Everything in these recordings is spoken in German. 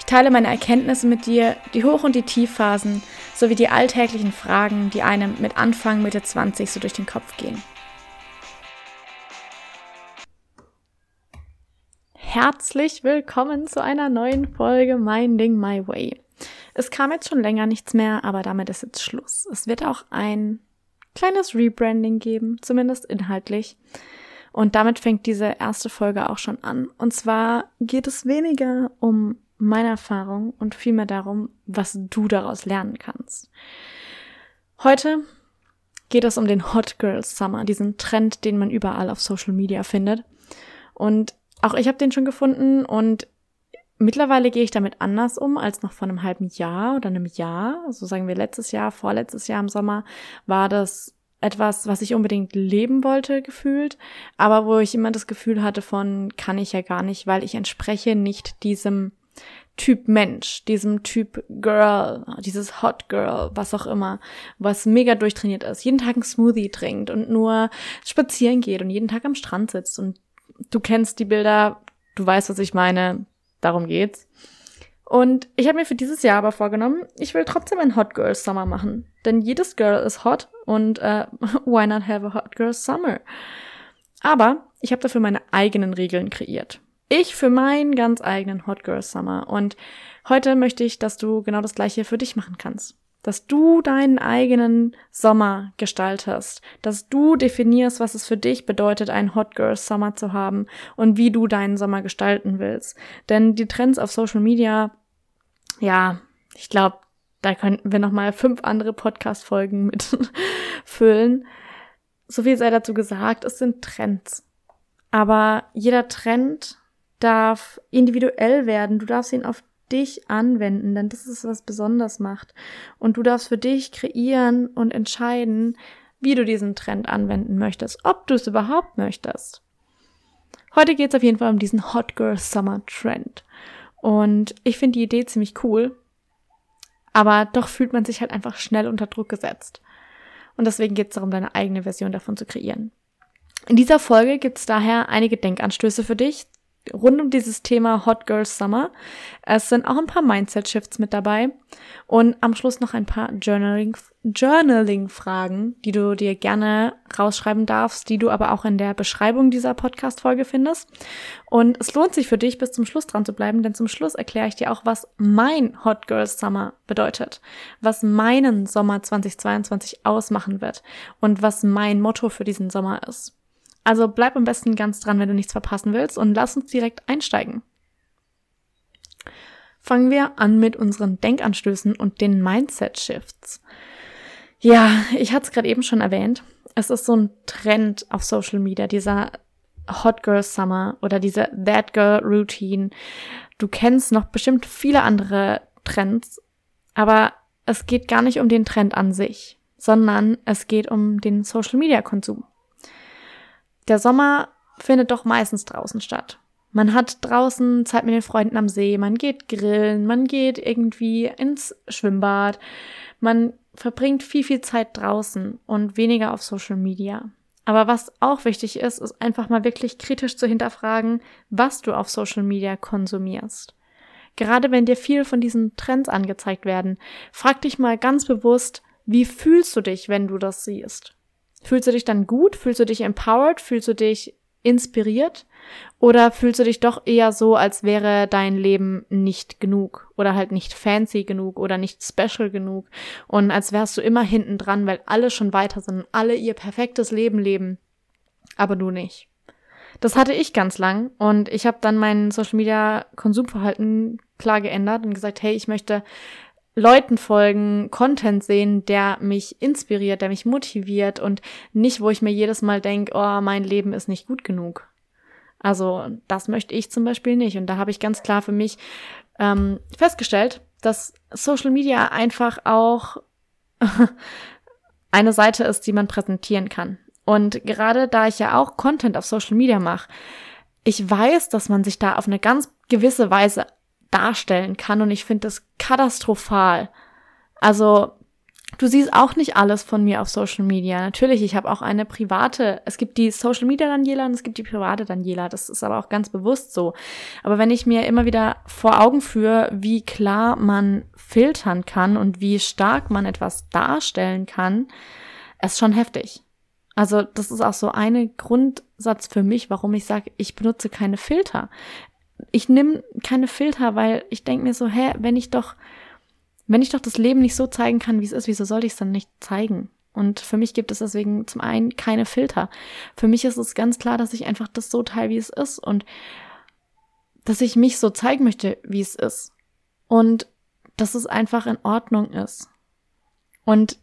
Ich teile meine Erkenntnisse mit dir, die Hoch- und die Tiefphasen, sowie die alltäglichen Fragen, die einem mit Anfang, Mitte 20 so durch den Kopf gehen. Herzlich willkommen zu einer neuen Folge Minding My Way. Es kam jetzt schon länger nichts mehr, aber damit ist jetzt Schluss. Es wird auch ein kleines Rebranding geben, zumindest inhaltlich. Und damit fängt diese erste Folge auch schon an. Und zwar geht es weniger um meine Erfahrung und vielmehr darum, was du daraus lernen kannst. Heute geht es um den Hot Girl Summer, diesen Trend, den man überall auf Social Media findet. Und auch ich habe den schon gefunden und mittlerweile gehe ich damit anders um als noch vor einem halben Jahr oder einem Jahr. So also sagen wir letztes Jahr, vorletztes Jahr im Sommer war das etwas, was ich unbedingt leben wollte, gefühlt, aber wo ich immer das Gefühl hatte von, kann ich ja gar nicht, weil ich entspreche nicht diesem Typ Mensch, diesem Typ Girl, dieses Hot Girl, was auch immer, was mega durchtrainiert ist, jeden Tag ein Smoothie trinkt und nur spazieren geht und jeden Tag am Strand sitzt und du kennst die Bilder, du weißt, was ich meine, darum geht's. Und ich habe mir für dieses Jahr aber vorgenommen, ich will trotzdem ein Hot Girl Summer machen. Denn jedes Girl ist hot und äh, why not have a Hot Girl Summer? Aber ich habe dafür meine eigenen Regeln kreiert. Ich für meinen ganz eigenen Hot Girl Summer. Und heute möchte ich, dass du genau das gleiche für dich machen kannst. Dass du deinen eigenen Sommer gestaltest. Dass du definierst, was es für dich bedeutet, einen Hot Girl Summer zu haben und wie du deinen Sommer gestalten willst. Denn die Trends auf Social Media ja, ich glaube, da könnten wir noch mal fünf andere Podcast-Folgen mit füllen. So viel sei dazu gesagt, es sind Trends. Aber jeder Trend darf individuell werden. Du darfst ihn auf dich anwenden, denn das ist, was besonders macht. Und du darfst für dich kreieren und entscheiden, wie du diesen Trend anwenden möchtest, ob du es überhaupt möchtest. Heute geht es auf jeden Fall um diesen Hot Girl Summer Trend. Und ich finde die Idee ziemlich cool. Aber doch fühlt man sich halt einfach schnell unter Druck gesetzt. Und deswegen geht es darum, deine eigene Version davon zu kreieren. In dieser Folge gibt es daher einige Denkanstöße für dich rund um dieses Thema Hot Girls Summer. Es sind auch ein paar Mindset-Shifts mit dabei und am Schluss noch ein paar Journaling, Journaling-Fragen, die du dir gerne rausschreiben darfst, die du aber auch in der Beschreibung dieser Podcast-Folge findest. Und es lohnt sich für dich, bis zum Schluss dran zu bleiben, denn zum Schluss erkläre ich dir auch, was mein Hot Girls Summer bedeutet, was meinen Sommer 2022 ausmachen wird und was mein Motto für diesen Sommer ist. Also bleib am besten ganz dran, wenn du nichts verpassen willst und lass uns direkt einsteigen. Fangen wir an mit unseren Denkanstößen und den Mindset-Shifts. Ja, ich hatte es gerade eben schon erwähnt. Es ist so ein Trend auf Social Media, dieser Hot Girl Summer oder diese That Girl Routine. Du kennst noch bestimmt viele andere Trends, aber es geht gar nicht um den Trend an sich, sondern es geht um den Social Media Konsum. Der Sommer findet doch meistens draußen statt. Man hat draußen Zeit mit den Freunden am See, man geht grillen, man geht irgendwie ins Schwimmbad, man verbringt viel, viel Zeit draußen und weniger auf Social Media. Aber was auch wichtig ist, ist einfach mal wirklich kritisch zu hinterfragen, was du auf Social Media konsumierst. Gerade wenn dir viel von diesen Trends angezeigt werden, frag dich mal ganz bewusst, wie fühlst du dich, wenn du das siehst? Fühlst du dich dann gut? Fühlst du dich empowered? Fühlst du dich inspiriert? Oder fühlst du dich doch eher so, als wäre dein Leben nicht genug oder halt nicht fancy genug oder nicht special genug und als wärst du immer hinten dran, weil alle schon weiter sind, alle ihr perfektes Leben leben, aber du nicht. Das hatte ich ganz lang und ich habe dann mein Social Media Konsumverhalten klar geändert und gesagt, hey, ich möchte Leuten folgen, Content sehen, der mich inspiriert, der mich motiviert und nicht, wo ich mir jedes Mal denke, oh, mein Leben ist nicht gut genug. Also das möchte ich zum Beispiel nicht. Und da habe ich ganz klar für mich ähm, festgestellt, dass Social Media einfach auch eine Seite ist, die man präsentieren kann. Und gerade da ich ja auch Content auf Social Media mache, ich weiß, dass man sich da auf eine ganz gewisse Weise darstellen kann und ich finde das katastrophal. Also Du siehst auch nicht alles von mir auf Social Media. Natürlich, ich habe auch eine private, es gibt die Social Media Daniela und es gibt die private Daniela. Das ist aber auch ganz bewusst so. Aber wenn ich mir immer wieder vor Augen führe, wie klar man filtern kann und wie stark man etwas darstellen kann, ist schon heftig. Also das ist auch so ein Grundsatz für mich, warum ich sage, ich benutze keine Filter. Ich nehme keine Filter, weil ich denke mir so, hä, wenn ich doch wenn ich doch das Leben nicht so zeigen kann, wie es ist, wieso sollte ich es dann nicht zeigen? Und für mich gibt es deswegen zum einen keine Filter. Für mich ist es ganz klar, dass ich einfach das so teile, wie es ist und dass ich mich so zeigen möchte, wie es ist. Und dass es einfach in Ordnung ist. Und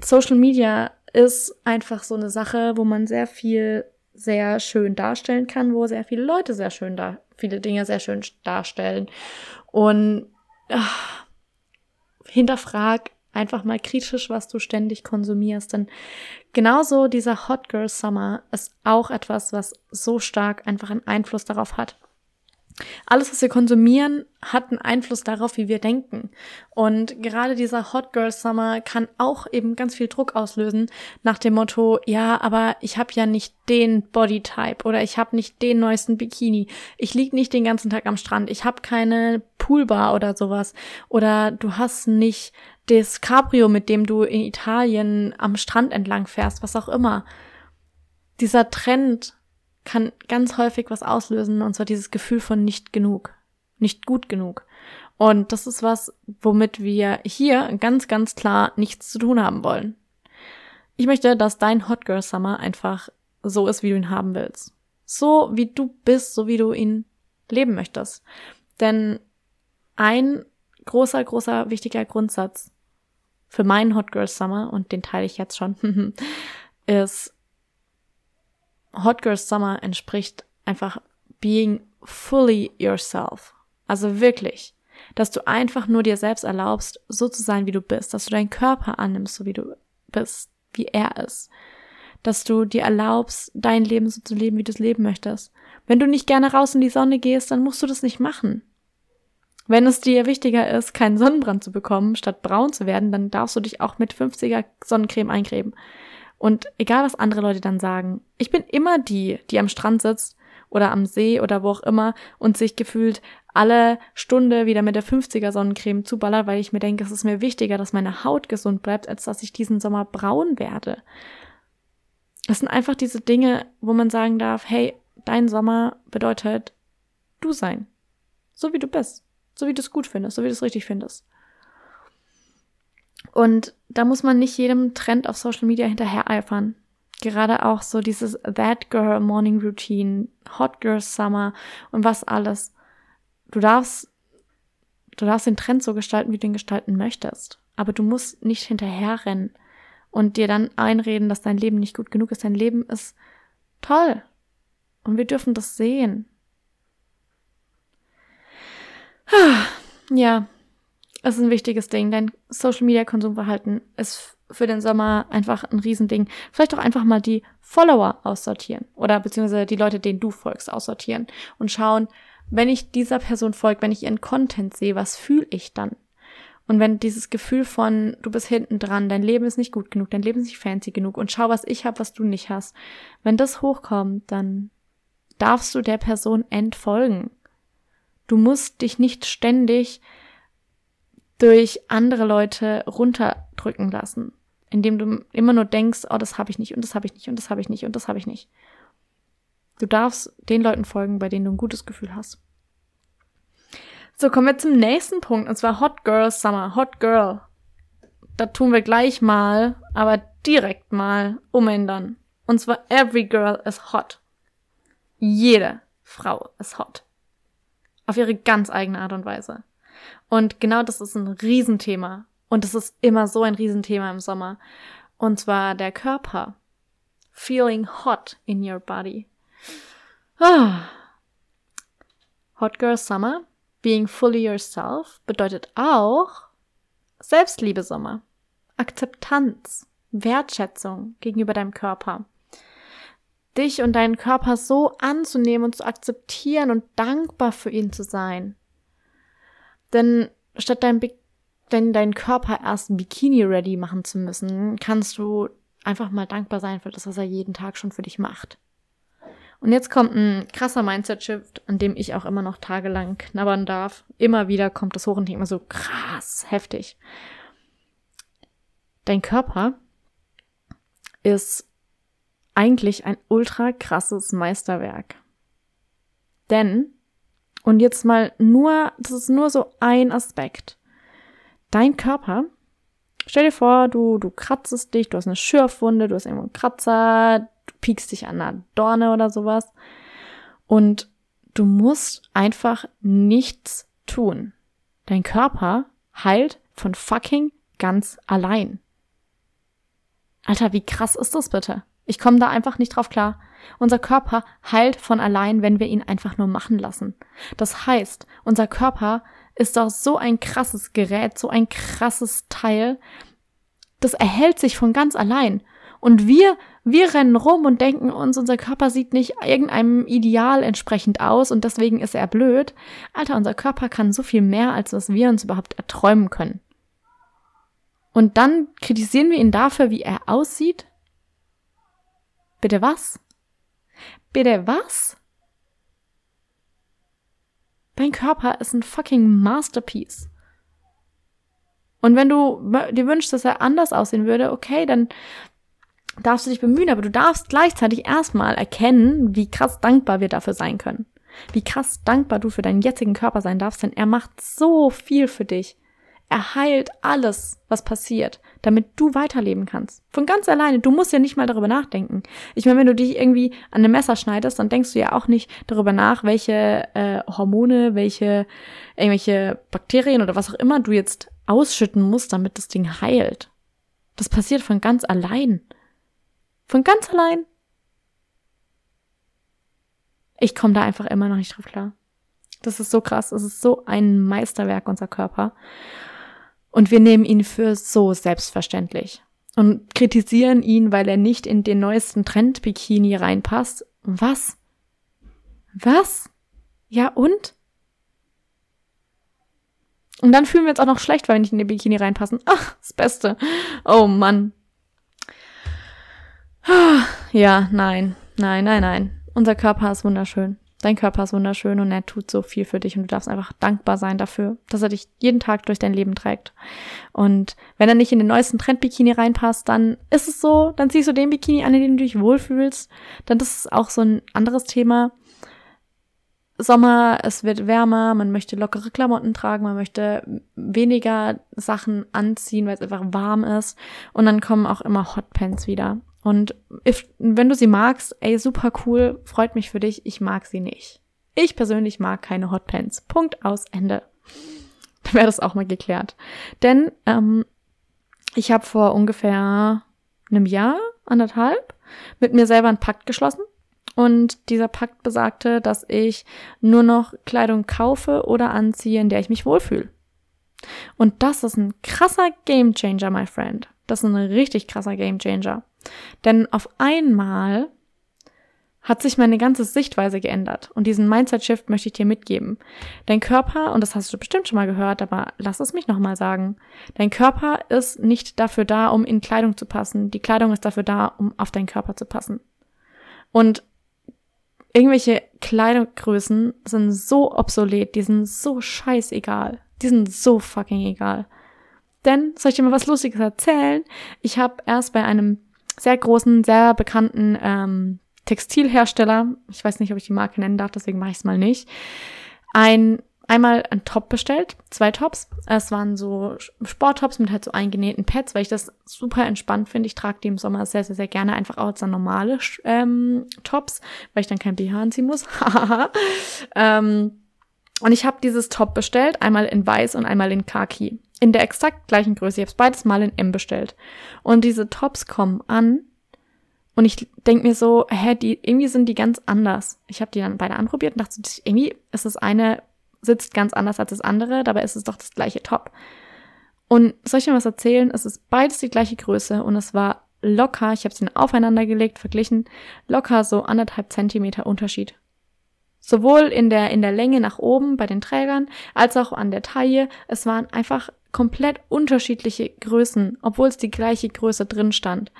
Social Media ist einfach so eine Sache, wo man sehr viel sehr schön darstellen kann, wo sehr viele Leute sehr schön da, viele Dinge sehr schön darstellen. Und ach, hinterfrag einfach mal kritisch, was du ständig konsumierst. Denn genauso dieser Hot Girl Summer ist auch etwas, was so stark einfach einen Einfluss darauf hat. Alles, was wir konsumieren, hat einen Einfluss darauf, wie wir denken. Und gerade dieser Hot Girl Summer kann auch eben ganz viel Druck auslösen nach dem Motto, ja, aber ich habe ja nicht den Bodytype oder ich habe nicht den neuesten Bikini. Ich lieg nicht den ganzen Tag am Strand. Ich habe keine Poolbar oder sowas. Oder du hast nicht das Cabrio, mit dem du in Italien am Strand entlang fährst, was auch immer. Dieser Trend kann ganz häufig was auslösen, und zwar dieses Gefühl von nicht genug, nicht gut genug. Und das ist was, womit wir hier ganz, ganz klar nichts zu tun haben wollen. Ich möchte, dass dein Hot Girl Summer einfach so ist, wie du ihn haben willst. So wie du bist, so wie du ihn leben möchtest. Denn ein großer, großer, wichtiger Grundsatz für meinen Hot Girl Summer, und den teile ich jetzt schon, ist, Hot Girl Summer entspricht einfach being fully yourself. Also wirklich, dass du einfach nur dir selbst erlaubst, so zu sein, wie du bist, dass du deinen Körper annimmst, so wie du bist, wie er ist. Dass du dir erlaubst, dein Leben so zu leben, wie du es leben möchtest. Wenn du nicht gerne raus in die Sonne gehst, dann musst du das nicht machen. Wenn es dir wichtiger ist, keinen Sonnenbrand zu bekommen, statt braun zu werden, dann darfst du dich auch mit 50er Sonnencreme eincremen. Und egal, was andere Leute dann sagen, ich bin immer die, die am Strand sitzt oder am See oder wo auch immer und sich gefühlt alle Stunde wieder mit der 50er Sonnencreme zuballert, weil ich mir denke, es ist mir wichtiger, dass meine Haut gesund bleibt, als dass ich diesen Sommer braun werde. Das sind einfach diese Dinge, wo man sagen darf, hey, dein Sommer bedeutet du sein. So wie du bist. So wie du es gut findest, so wie du es richtig findest. Und da muss man nicht jedem Trend auf Social Media hinterher eifern. Gerade auch so dieses That Girl Morning Routine, Hot Girl Summer und was alles. Du darfst, du darfst den Trend so gestalten, wie du ihn gestalten möchtest. Aber du musst nicht hinterherrennen und dir dann einreden, dass dein Leben nicht gut genug ist. Dein Leben ist toll. Und wir dürfen das sehen. Ja, es ist ein wichtiges Ding. Dein Social Media Konsumverhalten ist für den Sommer einfach ein Riesending. Vielleicht auch einfach mal die Follower aussortieren oder beziehungsweise die Leute, denen du folgst, aussortieren und schauen, wenn ich dieser Person folge, wenn ich ihren Content sehe, was fühle ich dann? Und wenn dieses Gefühl von, du bist hinten dran, dein Leben ist nicht gut genug, dein Leben ist nicht fancy genug und schau, was ich habe, was du nicht hast, wenn das hochkommt, dann darfst du der Person entfolgen. Du musst dich nicht ständig durch andere Leute runterdrücken lassen, indem du immer nur denkst, oh, das habe ich nicht und das habe ich nicht und das habe ich nicht und das habe ich nicht. Du darfst den Leuten folgen, bei denen du ein gutes Gefühl hast. So, kommen wir zum nächsten Punkt, und zwar Hot Girl Summer. Hot Girl. Da tun wir gleich mal, aber direkt mal umändern. Und zwar every girl is hot. Jede Frau ist hot. Auf ihre ganz eigene Art und Weise. Und genau das ist ein Riesenthema. Und es ist immer so ein Riesenthema im Sommer. Und zwar der Körper. Feeling hot in your body. Ah. Hot Girl Summer, being fully yourself, bedeutet auch Selbstliebe Sommer. Akzeptanz. Wertschätzung gegenüber deinem Körper. Dich und deinen Körper so anzunehmen und zu akzeptieren und dankbar für ihn zu sein. Denn statt dein, dein, deinen Körper erst Bikini ready machen zu müssen, kannst du einfach mal dankbar sein für das, was er jeden Tag schon für dich macht. Und jetzt kommt ein krasser Mindset-Shift, an dem ich auch immer noch tagelang knabbern darf. Immer wieder kommt das hoch und ich immer so krass, heftig. Dein Körper ist eigentlich ein ultra krasses Meisterwerk. Denn, und jetzt mal nur, das ist nur so ein Aspekt. Dein Körper Stell dir vor, du, du kratzest dich, du hast eine Schürfwunde, du hast irgendwo einen Kratzer, du piekst dich an einer Dorne oder sowas. Und du musst einfach nichts tun. Dein Körper heilt von fucking ganz allein. Alter, wie krass ist das bitte? Ich komme da einfach nicht drauf klar. Unser Körper heilt von allein, wenn wir ihn einfach nur machen lassen. Das heißt, unser Körper ist doch so ein krasses Gerät, so ein krasses Teil. Das erhält sich von ganz allein. Und wir, wir rennen rum und denken uns, unser Körper sieht nicht irgendeinem Ideal entsprechend aus und deswegen ist er blöd. Alter, unser Körper kann so viel mehr, als was wir uns überhaupt erträumen können. Und dann kritisieren wir ihn dafür, wie er aussieht? Bitte was? Bitte was? Dein Körper ist ein fucking Masterpiece. Und wenn du dir wünschst, dass er anders aussehen würde, okay, dann darfst du dich bemühen, aber du darfst gleichzeitig erstmal erkennen, wie krass dankbar wir dafür sein können. Wie krass dankbar du für deinen jetzigen Körper sein darfst, denn er macht so viel für dich. Er heilt alles, was passiert, damit du weiterleben kannst. Von ganz alleine. Du musst ja nicht mal darüber nachdenken. Ich meine, wenn du dich irgendwie an einem Messer schneidest, dann denkst du ja auch nicht darüber nach, welche äh, Hormone, welche irgendwelche Bakterien oder was auch immer du jetzt ausschütten musst, damit das Ding heilt. Das passiert von ganz allein. Von ganz allein. Ich komme da einfach immer noch nicht drauf klar. Das ist so krass. Es ist so ein Meisterwerk, unser Körper. Und wir nehmen ihn für so selbstverständlich und kritisieren ihn, weil er nicht in den neuesten Trend-Bikini reinpasst. Was? Was? Ja und? Und dann fühlen wir uns auch noch schlecht, weil wir nicht in den Bikini reinpassen. Ach, das Beste. Oh Mann. Ja, nein, nein, nein, nein. Unser Körper ist wunderschön. Dein Körper ist wunderschön und er tut so viel für dich und du darfst einfach dankbar sein dafür, dass er dich jeden Tag durch dein Leben trägt. Und wenn er nicht in den neuesten Trend-Bikini reinpasst, dann ist es so, dann ziehst du den Bikini an, in dem du dich wohlfühlst. Dann das ist auch so ein anderes Thema. Sommer, es wird wärmer, man möchte lockere Klamotten tragen, man möchte weniger Sachen anziehen, weil es einfach warm ist. Und dann kommen auch immer Hotpants wieder. Und if, wenn du sie magst, ey, super cool, freut mich für dich. Ich mag sie nicht. Ich persönlich mag keine Hotpants. Punkt aus Ende. Dann wäre das auch mal geklärt. Denn ähm, ich habe vor ungefähr einem Jahr, anderthalb, mit mir selber einen Pakt geschlossen. Und dieser Pakt besagte, dass ich nur noch Kleidung kaufe oder anziehe, in der ich mich wohlfühle. Und das ist ein krasser Gamechanger, my friend. Das ist ein richtig krasser Gamechanger. Denn auf einmal hat sich meine ganze Sichtweise geändert. Und diesen Mindset-Shift möchte ich dir mitgeben. Dein Körper, und das hast du bestimmt schon mal gehört, aber lass es mich nochmal sagen. Dein Körper ist nicht dafür da, um in Kleidung zu passen. Die Kleidung ist dafür da, um auf deinen Körper zu passen. Und irgendwelche Kleidungsgrößen sind so obsolet, die sind so scheißegal. Die sind so fucking egal. Denn, soll ich dir mal was Lustiges erzählen? Ich habe erst bei einem sehr großen, sehr bekannten ähm, Textilhersteller, ich weiß nicht, ob ich die Marke nennen darf, deswegen mache ich es mal nicht, ein einmal ein Top bestellt, zwei Tops. Es waren so Sporttops mit halt so eingenähten Pads, weil ich das super entspannt finde. Ich trage die im Sommer sehr, sehr, sehr gerne einfach auch als normale ähm, Tops, weil ich dann kein BH anziehen muss. ähm, und ich habe dieses Top bestellt, einmal in weiß und einmal in Khaki in der exakt gleichen Größe. Ich habe es beides mal in M bestellt. Und diese Tops kommen an und ich denke mir so, hä, die irgendwie sind die ganz anders. Ich habe die dann beide anprobiert und dachte, irgendwie ist das eine sitzt ganz anders als das andere, dabei ist es doch das gleiche Top. Und soll ich mir was erzählen? Es ist beides die gleiche Größe und es war locker, ich habe sie aufeinander gelegt, verglichen, locker so anderthalb Zentimeter Unterschied. Sowohl in der, in der Länge nach oben bei den Trägern, als auch an der Taille. Es waren einfach komplett unterschiedliche Größen, obwohl es die gleiche Größe drin stand.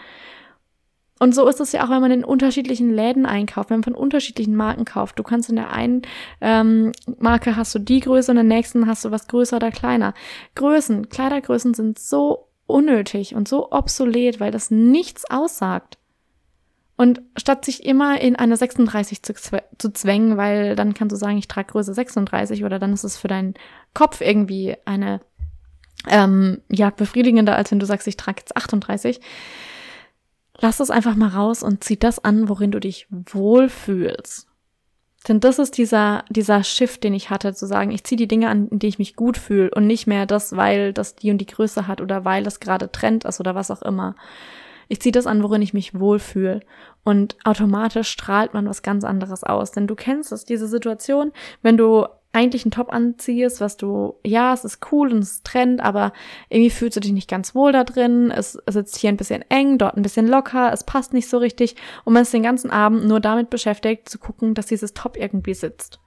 Und so ist es ja auch, wenn man in unterschiedlichen Läden einkauft, wenn man von unterschiedlichen Marken kauft. Du kannst in der einen ähm, Marke hast du die Größe und in der nächsten hast du was größer oder kleiner. Größen, Kleidergrößen sind so unnötig und so obsolet, weil das nichts aussagt. Und statt sich immer in eine 36 zu, zu zwängen, weil dann kannst du sagen, ich trage Größe 36 oder dann ist es für deinen Kopf irgendwie eine ähm, ja befriedigender, als wenn du sagst, ich trage jetzt 38 lass es einfach mal raus und zieh das an, worin du dich wohlfühlst. Denn das ist dieser, dieser Shift, den ich hatte, zu sagen, ich ziehe die Dinge an, in die ich mich gut fühle und nicht mehr das, weil das die und die Größe hat oder weil es gerade Trend ist oder was auch immer. Ich ziehe das an, worin ich mich wohlfühle. Und automatisch strahlt man was ganz anderes aus. Denn du kennst es, diese Situation, wenn du eigentlich einen Top anziehst, was du, ja, es ist cool und es ist Trend, aber irgendwie fühlst du dich nicht ganz wohl da drin, es, sitzt hier ein bisschen eng, dort ein bisschen locker, es passt nicht so richtig und man ist den ganzen Abend nur damit beschäftigt, zu gucken, dass dieses Top irgendwie sitzt.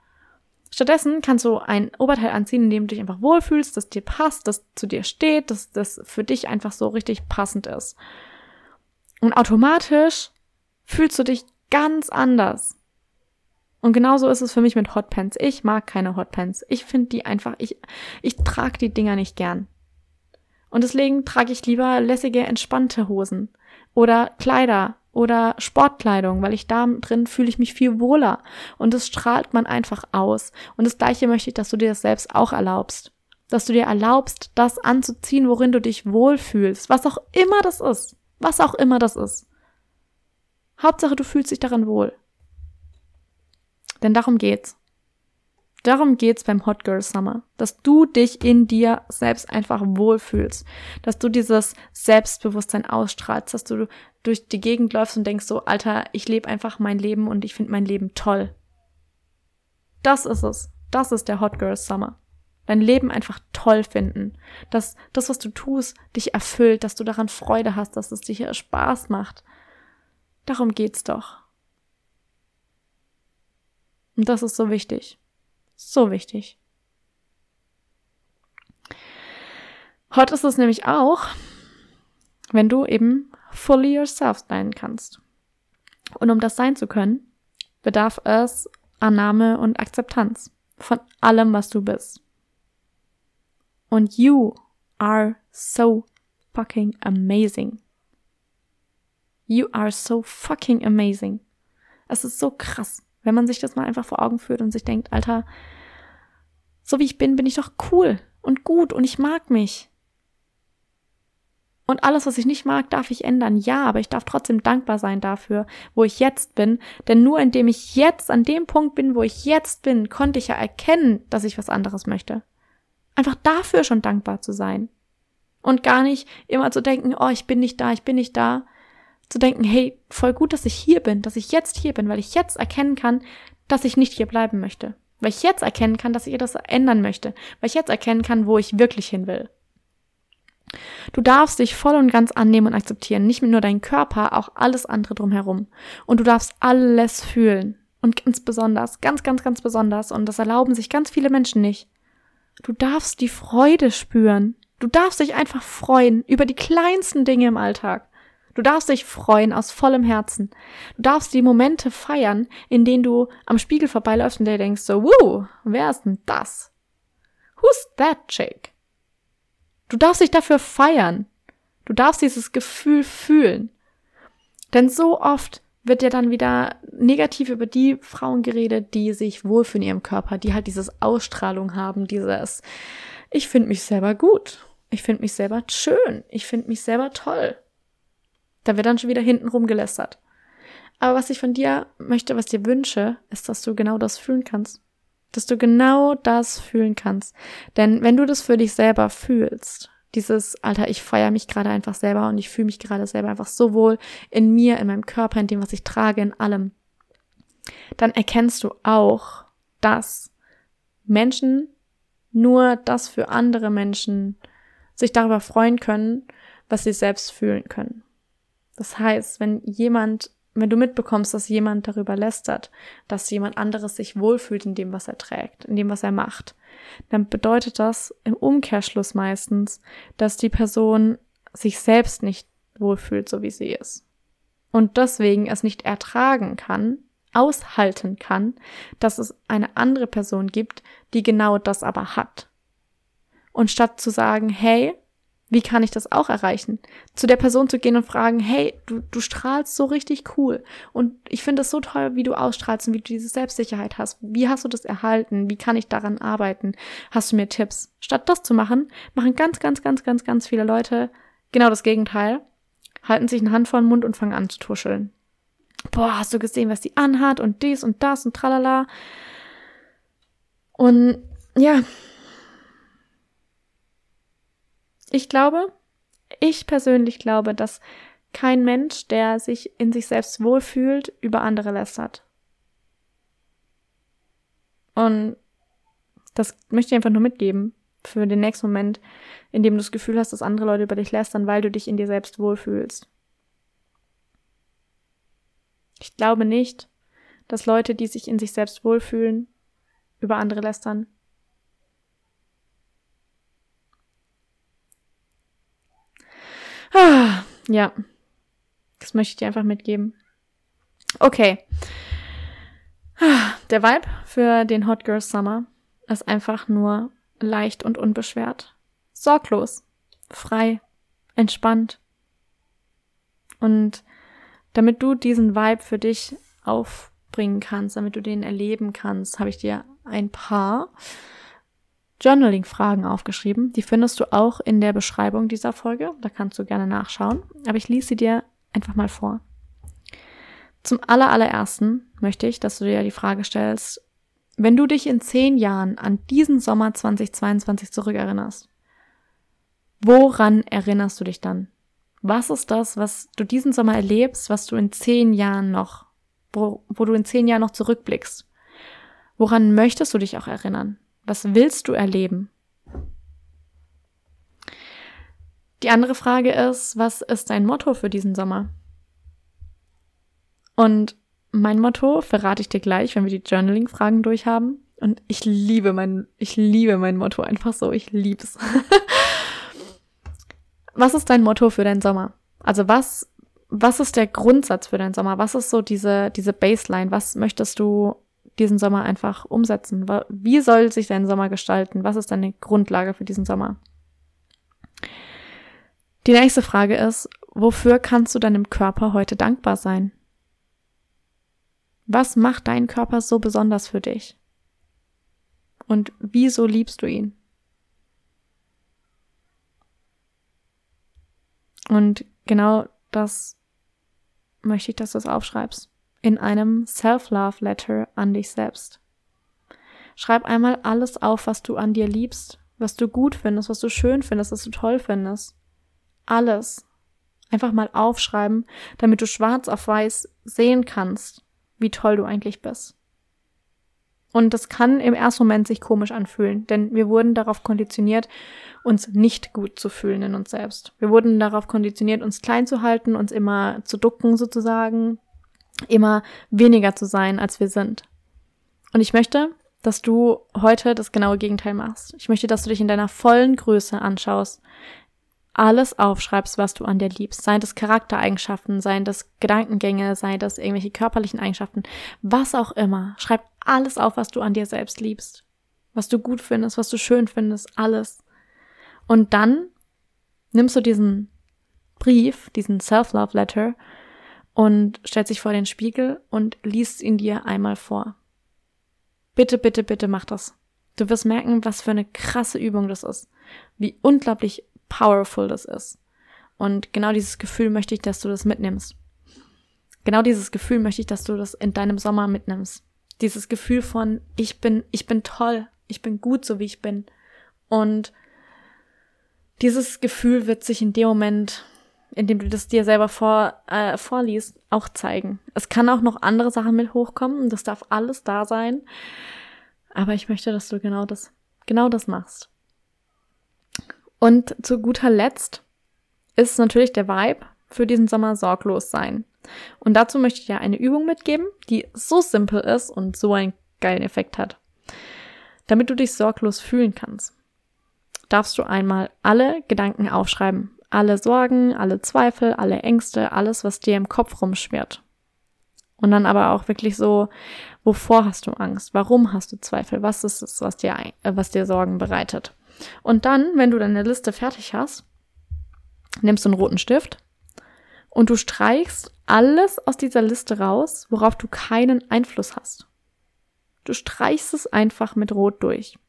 Stattdessen kannst du ein Oberteil anziehen, in dem du dich einfach wohlfühlst, das dir passt, das zu dir steht, dass das für dich einfach so richtig passend ist. Und automatisch fühlst du dich ganz anders. Und genauso ist es für mich mit Hotpants. Ich mag keine Hotpants. Ich finde die einfach, ich, ich trage die Dinger nicht gern. Und deswegen trage ich lieber lässige, entspannte Hosen oder Kleider oder Sportkleidung, weil ich da drin fühle ich mich viel wohler und das strahlt man einfach aus. Und das gleiche möchte ich, dass du dir das selbst auch erlaubst. Dass du dir erlaubst, das anzuziehen, worin du dich wohlfühlst. Was auch immer das ist. Was auch immer das ist. Hauptsache, du fühlst dich darin wohl. Denn darum geht's. Darum geht's beim Hot Girl Summer, dass du dich in dir selbst einfach wohlfühlst, dass du dieses Selbstbewusstsein ausstrahlst, dass du durch die Gegend läufst und denkst so, Alter, ich lebe einfach mein Leben und ich finde mein Leben toll. Das ist es. Das ist der Hot Girl Summer. Dein Leben einfach toll finden, dass das, was du tust, dich erfüllt, dass du daran Freude hast, dass es dir Spaß macht. Darum geht's doch. Und das ist so wichtig. So wichtig. Hot ist es nämlich auch, wenn du eben fully yourself sein kannst. Und um das sein zu können, bedarf es Annahme und Akzeptanz von allem, was du bist. Und you are so fucking amazing. You are so fucking amazing. Es ist so krass. Wenn man sich das mal einfach vor Augen führt und sich denkt, Alter, so wie ich bin, bin ich doch cool und gut und ich mag mich. Und alles, was ich nicht mag, darf ich ändern. Ja, aber ich darf trotzdem dankbar sein dafür, wo ich jetzt bin. Denn nur indem ich jetzt an dem Punkt bin, wo ich jetzt bin, konnte ich ja erkennen, dass ich was anderes möchte. Einfach dafür schon dankbar zu sein. Und gar nicht immer zu denken, oh, ich bin nicht da, ich bin nicht da, zu denken, hey, voll gut, dass ich hier bin, dass ich jetzt hier bin, weil ich jetzt erkennen kann, dass ich nicht hier bleiben möchte. Weil ich jetzt erkennen kann, dass ich das ändern möchte. Weil ich jetzt erkennen kann, wo ich wirklich hin will. Du darfst dich voll und ganz annehmen und akzeptieren. Nicht nur deinen Körper, auch alles andere drumherum. Und du darfst alles fühlen. Und ganz besonders, ganz, ganz, ganz besonders, und das erlauben sich ganz viele Menschen nicht. Du darfst die Freude spüren. Du darfst dich einfach freuen über die kleinsten Dinge im Alltag. Du darfst dich freuen aus vollem Herzen. Du darfst die Momente feiern, in denen du am Spiegel vorbeiläufst und dir denkst so, wuh, wer ist denn das? Who's that chick? Du darfst dich dafür feiern. Du darfst dieses Gefühl fühlen. Denn so oft wird ja dann wieder negativ über die Frauen geredet, die sich wohlfühlen in ihrem Körper, die halt dieses Ausstrahlung haben, dieses, ich finde mich selber gut. Ich finde mich selber schön. Ich finde mich selber toll. Da wird dann schon wieder hinten gelästert. Aber was ich von dir möchte, was dir wünsche, ist, dass du genau das fühlen kannst. Dass du genau das fühlen kannst. Denn wenn du das für dich selber fühlst, dieses, Alter, ich feiere mich gerade einfach selber und ich fühle mich gerade selber einfach so wohl in mir, in meinem Körper, in dem, was ich trage, in allem, dann erkennst du auch, dass Menschen nur das für andere Menschen sich darüber freuen können, was sie selbst fühlen können. Das heißt, wenn jemand, wenn du mitbekommst, dass jemand darüber lästert, dass jemand anderes sich wohlfühlt in dem, was er trägt, in dem, was er macht, dann bedeutet das im Umkehrschluss meistens, dass die Person sich selbst nicht wohlfühlt, so wie sie ist. Und deswegen es nicht ertragen kann, aushalten kann, dass es eine andere Person gibt, die genau das aber hat. Und statt zu sagen, hey, wie kann ich das auch erreichen? Zu der Person zu gehen und fragen, hey, du, du strahlst so richtig cool. Und ich finde es so toll, wie du ausstrahlst und wie du diese Selbstsicherheit hast. Wie hast du das erhalten? Wie kann ich daran arbeiten? Hast du mir Tipps? Statt das zu machen, machen ganz, ganz, ganz, ganz, ganz viele Leute genau das Gegenteil. Halten sich eine Hand vor den Mund und fangen an zu tuscheln. Boah, hast du gesehen, was die anhat und dies und das und tralala. Und ja, Ich glaube, ich persönlich glaube, dass kein Mensch, der sich in sich selbst wohlfühlt, über andere lästert. Und das möchte ich einfach nur mitgeben für den nächsten Moment, in dem du das Gefühl hast, dass andere Leute über dich lästern, weil du dich in dir selbst wohlfühlst. Ich glaube nicht, dass Leute, die sich in sich selbst wohlfühlen, über andere lästern. Ah, ja. Das möchte ich dir einfach mitgeben. Okay. Ah, der Vibe für den Hot Girl Summer ist einfach nur leicht und unbeschwert. Sorglos. Frei. Entspannt. Und damit du diesen Vibe für dich aufbringen kannst, damit du den erleben kannst, habe ich dir ein paar Journaling-Fragen aufgeschrieben. Die findest du auch in der Beschreibung dieser Folge. Da kannst du gerne nachschauen. Aber ich lese sie dir einfach mal vor. Zum allerallerersten möchte ich, dass du dir die Frage stellst, wenn du dich in zehn Jahren an diesen Sommer 2022 zurückerinnerst, woran erinnerst du dich dann? Was ist das, was du diesen Sommer erlebst, was du in zehn Jahren noch, wo, wo du in zehn Jahren noch zurückblickst? Woran möchtest du dich auch erinnern? Was willst du erleben? Die andere Frage ist, was ist dein Motto für diesen Sommer? Und mein Motto verrate ich dir gleich, wenn wir die Journaling-Fragen durchhaben. Und ich liebe mein, ich liebe mein Motto einfach so. Ich lieb's. was ist dein Motto für deinen Sommer? Also was, was ist der Grundsatz für deinen Sommer? Was ist so diese, diese Baseline? Was möchtest du diesen Sommer einfach umsetzen? Wie soll sich dein Sommer gestalten? Was ist deine Grundlage für diesen Sommer? Die nächste Frage ist, wofür kannst du deinem Körper heute dankbar sein? Was macht dein Körper so besonders für dich? Und wieso liebst du ihn? Und genau das möchte ich, dass du es aufschreibst in einem Self-Love-Letter an dich selbst. Schreib einmal alles auf, was du an dir liebst, was du gut findest, was du schön findest, was du toll findest. Alles. Einfach mal aufschreiben, damit du schwarz auf weiß sehen kannst, wie toll du eigentlich bist. Und das kann im ersten Moment sich komisch anfühlen, denn wir wurden darauf konditioniert, uns nicht gut zu fühlen in uns selbst. Wir wurden darauf konditioniert, uns klein zu halten, uns immer zu ducken sozusagen, immer weniger zu sein, als wir sind. Und ich möchte, dass du heute das genaue Gegenteil machst. Ich möchte, dass du dich in deiner vollen Größe anschaust, alles aufschreibst, was du an dir liebst. Seien das Charaktereigenschaften, seien das Gedankengänge, seien das irgendwelche körperlichen Eigenschaften, was auch immer. Schreib alles auf, was du an dir selbst liebst. Was du gut findest, was du schön findest, alles. Und dann nimmst du diesen Brief, diesen Self-Love-Letter und stellt sich vor den Spiegel und liest ihn dir einmal vor. Bitte, bitte, bitte mach das. Du wirst merken, was für eine krasse Übung das ist. Wie unglaublich powerful das ist. Und genau dieses Gefühl möchte ich, dass du das mitnimmst. Genau dieses Gefühl möchte ich, dass du das in deinem Sommer mitnimmst. Dieses Gefühl von, ich bin, ich bin toll, ich bin gut, so wie ich bin. Und dieses Gefühl wird sich in dem Moment indem du das dir selber vor, äh, vorliest, auch zeigen. Es kann auch noch andere Sachen mit hochkommen. Das darf alles da sein. Aber ich möchte, dass du genau das, genau das machst. Und zu guter Letzt ist natürlich der Vibe für diesen Sommer sorglos sein. Und dazu möchte ich dir eine Übung mitgeben, die so simpel ist und so einen geilen Effekt hat. Damit du dich sorglos fühlen kannst, darfst du einmal alle Gedanken aufschreiben. Alle Sorgen, alle Zweifel, alle Ängste, alles, was dir im Kopf rumschwirrt. Und dann aber auch wirklich so, wovor hast du Angst? Warum hast du Zweifel? Was ist es, was dir, äh, was dir Sorgen bereitet? Und dann, wenn du deine Liste fertig hast, nimmst du einen roten Stift und du streichst alles aus dieser Liste raus, worauf du keinen Einfluss hast. Du streichst es einfach mit Rot durch.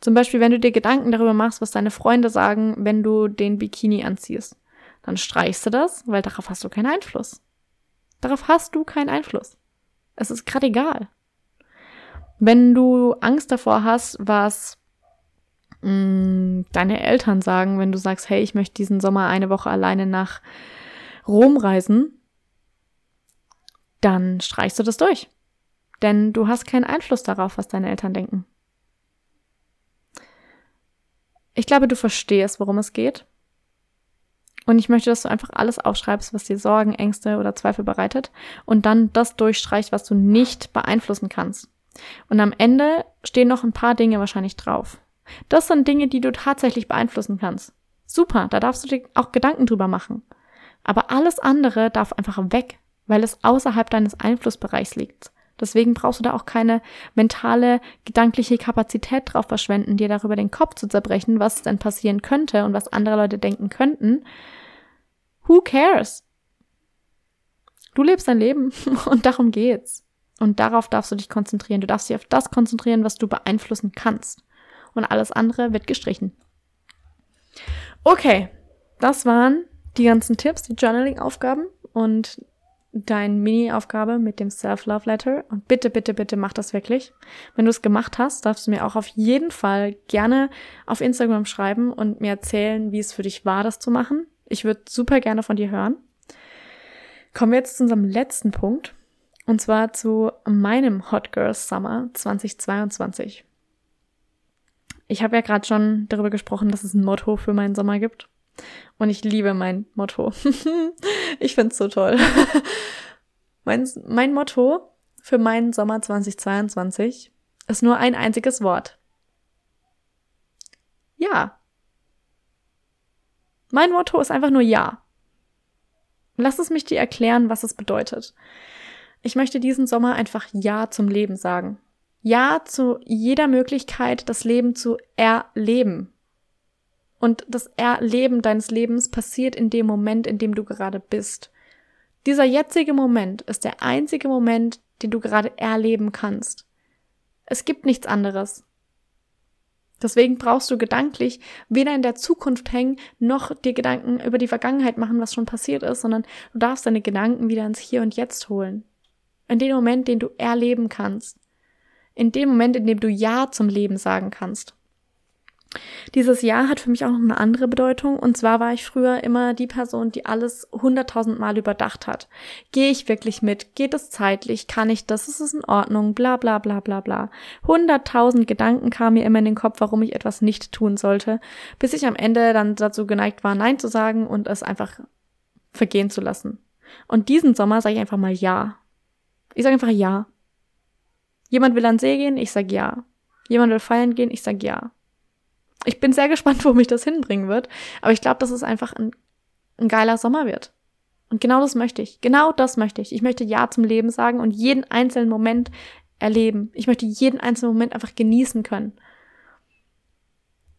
Zum Beispiel, wenn du dir Gedanken darüber machst, was deine Freunde sagen, wenn du den Bikini anziehst, dann streichst du das, weil darauf hast du keinen Einfluss. Darauf hast du keinen Einfluss. Es ist gerade egal. Wenn du Angst davor hast, was mh, mm, deine Eltern sagen, wenn du sagst, hey, ich möchte diesen Sommer eine Woche alleine nach Rom reisen, dann streichst du das durch. Denn du hast keinen Einfluss darauf, was deine Eltern denken. Ich glaube, du verstehst, worum es geht. Und ich möchte, dass du einfach alles aufschreibst, was dir Sorgen, Ängste oder Zweifel bereitet und dann das durchstreichst, was du nicht beeinflussen kannst. Und am Ende stehen noch ein paar Dinge wahrscheinlich drauf. Das sind Dinge, die du tatsächlich beeinflussen kannst. Super, da darfst du dir auch Gedanken drüber machen. Aber alles andere darf einfach weg, weil es außerhalb deines Einflussbereichs liegt. Deswegen brauchst du da auch keine mentale, gedankliche Kapazität drauf verschwenden, dir darüber den Kopf zu zerbrechen, was denn passieren könnte und was andere Leute denken könnten. Who cares? Du lebst dein Leben und darum geht's. Und darauf darfst du dich konzentrieren. Du darfst dich auf das konzentrieren, was du beeinflussen kannst. Und alles andere wird gestrichen. Okay, das waren die ganzen Tipps, die Journaling-Aufgaben. Und deine Mini-Aufgabe mit dem Self-Love-Letter. Und bitte, bitte, bitte mach das wirklich. Wenn du es gemacht hast, darfst du mir auch auf jeden Fall gerne auf Instagram schreiben und mir erzählen, wie es für dich war, das zu machen. Ich würde super gerne von dir hören. Kommen wir jetzt zu unserem letzten Punkt. Und zwar zu meinem Hot Girls Summer 2022. Ich habe ja gerade schon darüber gesprochen, dass es ein Motto für meinen Sommer gibt. Und ich liebe mein Motto. ich find's so toll. mein, mein Motto für meinen Sommer 2022 ist nur ein einziges Wort. Ja. Mein Motto ist einfach nur Ja. Lass es mich dir erklären, was es bedeutet. Ich möchte diesen Sommer einfach Ja zum Leben sagen. Ja zu jeder Möglichkeit, das Leben zu erleben. Und das Erleben deines Lebens passiert in dem Moment, in dem du gerade bist. Dieser jetzige Moment ist der einzige Moment, den du gerade erleben kannst. Es gibt nichts anderes. Deswegen brauchst du gedanklich weder in der Zukunft hängen, noch dir Gedanken über die Vergangenheit machen, was schon passiert ist, sondern du darfst deine Gedanken wieder ins Hier und Jetzt holen. In dem Moment, den du erleben kannst. In dem Moment, in dem du Ja zum Leben sagen kannst. Dieses Jahr hat für mich auch noch eine andere Bedeutung. Und zwar war ich früher immer die Person, die alles hunderttausend Mal überdacht hat. Gehe ich wirklich mit? Geht es zeitlich? Kann ich das? Ist es in Ordnung? Bla bla bla bla bla. Hunderttausend Gedanken kamen mir immer in den Kopf, warum ich etwas nicht tun sollte, bis ich am Ende dann dazu geneigt war, Nein zu sagen und es einfach vergehen zu lassen. Und diesen Sommer sage ich einfach mal Ja. Ich sage einfach Ja. Jemand will an See gehen? Ich sage Ja. Jemand will feiern gehen? Ich sage Ja ich bin sehr gespannt, wo mich das hinbringen wird. Aber ich glaube, dass es einfach ein, ein geiler Sommer wird. Und genau das möchte ich. Genau das möchte ich. Ich möchte Ja zum Leben sagen und jeden einzelnen Moment erleben. Ich möchte jeden einzelnen Moment einfach genießen können.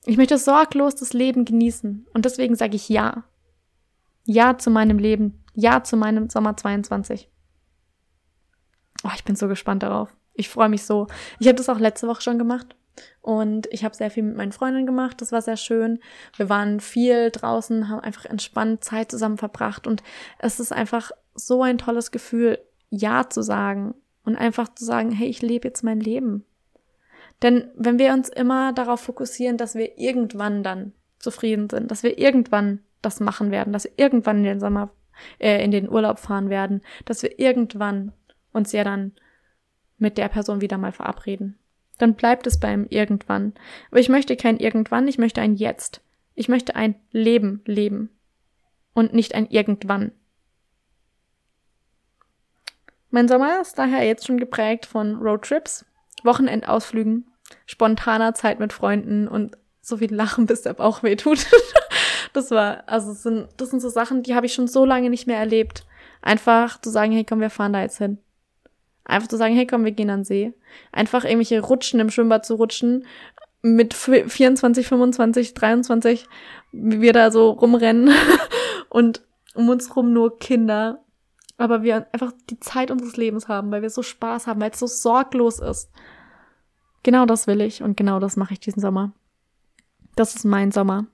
Ich möchte sorglos das Leben genießen. Und deswegen sage ich Ja. Ja zu meinem Leben. Ja zu meinem Sommer 22. Oh, ich bin so gespannt darauf. Ich freue mich so. Ich habe das auch letzte Woche schon gemacht. Und ich habe sehr viel mit meinen Freundinnen gemacht. Das war sehr schön. Wir waren viel draußen, haben einfach entspannt Zeit zusammen verbracht. Und es ist einfach so ein tolles Gefühl, Ja zu sagen und einfach zu sagen, hey, ich lebe jetzt mein Leben. Denn wenn wir uns immer darauf fokussieren, dass wir irgendwann dann zufrieden sind, dass wir irgendwann das machen werden, dass wir irgendwann in den Sommer, äh, in den Urlaub fahren werden, dass wir irgendwann uns ja dann mit der Person wieder mal verabreden, dann bleibt es beim irgendwann. Aber ich möchte kein irgendwann, ich möchte ein jetzt. Ich möchte ein Leben leben. und nicht ein irgendwann. Mein Sommer ist daher jetzt schon geprägt von Roadtrips, Wochenendausflügen, spontaner Zeit mit Freunden und so viel Lachen, bis der Bauch weh tut. das war, also das sind, das sind so Sachen, die habe ich schon so lange nicht mehr erlebt. Einfach zu sagen, hey komm, wir fahren da jetzt hin. Einfach zu sagen, hey komm, wir gehen an den See. Einfach irgendwelche Rutschen im Schwimmbad zu rutschen. Mit 24, 25, 23, wie wir da so rumrennen. und um uns rum nur Kinder. Aber wir einfach die Zeit unseres Lebens haben, weil wir so Spaß haben, weil es so sorglos ist. Genau das will ich und genau das mache ich diesen Sommer. Das ist mein Sommer.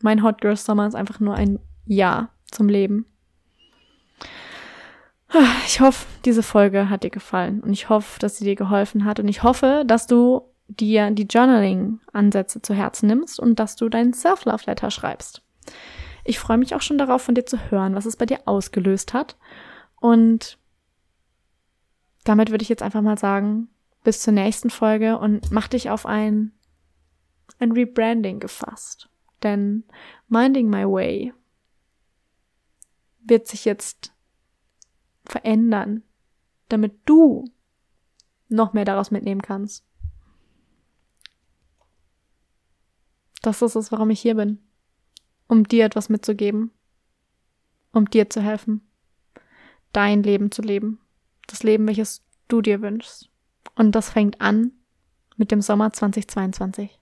Mein Hot Girl Sommer ist einfach nur ein Ja zum Leben. Ich hoffe, diese Folge hat dir gefallen und ich hoffe, dass sie dir geholfen hat und ich hoffe, dass du dir die Journaling-Ansätze zu Herzen nimmst und dass du dein Self-Love-Letter schreibst. Ich freue mich auch schon darauf, von dir zu hören, was es bei dir ausgelöst hat. Und damit würde ich jetzt einfach mal sagen, bis zur nächsten Folge und mach dich auf ein, ein Rebranding gefasst. Denn Minding My Way wird sich jetzt verändern, damit du noch mehr daraus mitnehmen kannst. Das ist es, warum ich hier bin. Um dir etwas mitzugeben. Um dir zu helfen. Dein Leben zu leben. Das Leben, welches du dir wünschst. Und das fängt an mit dem Sommer 2022.